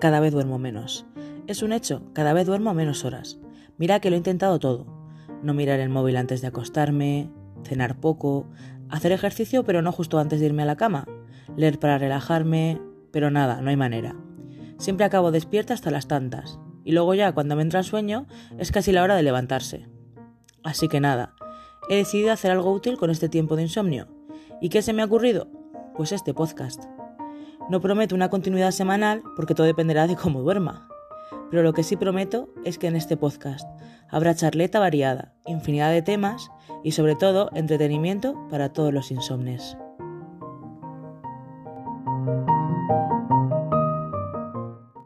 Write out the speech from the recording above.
cada vez duermo menos. Es un hecho, cada vez duermo menos horas. Mira que lo he intentado todo. No mirar el móvil antes de acostarme, cenar poco, hacer ejercicio pero no justo antes de irme a la cama, leer para relajarme, pero nada, no hay manera. Siempre acabo despierta hasta las tantas, y luego ya cuando me entra el sueño es casi la hora de levantarse. Así que nada, he decidido hacer algo útil con este tiempo de insomnio. ¿Y qué se me ha ocurrido? Pues este podcast. No prometo una continuidad semanal porque todo dependerá de cómo duerma. Pero lo que sí prometo es que en este podcast habrá charleta variada, infinidad de temas y sobre todo entretenimiento para todos los insomnes.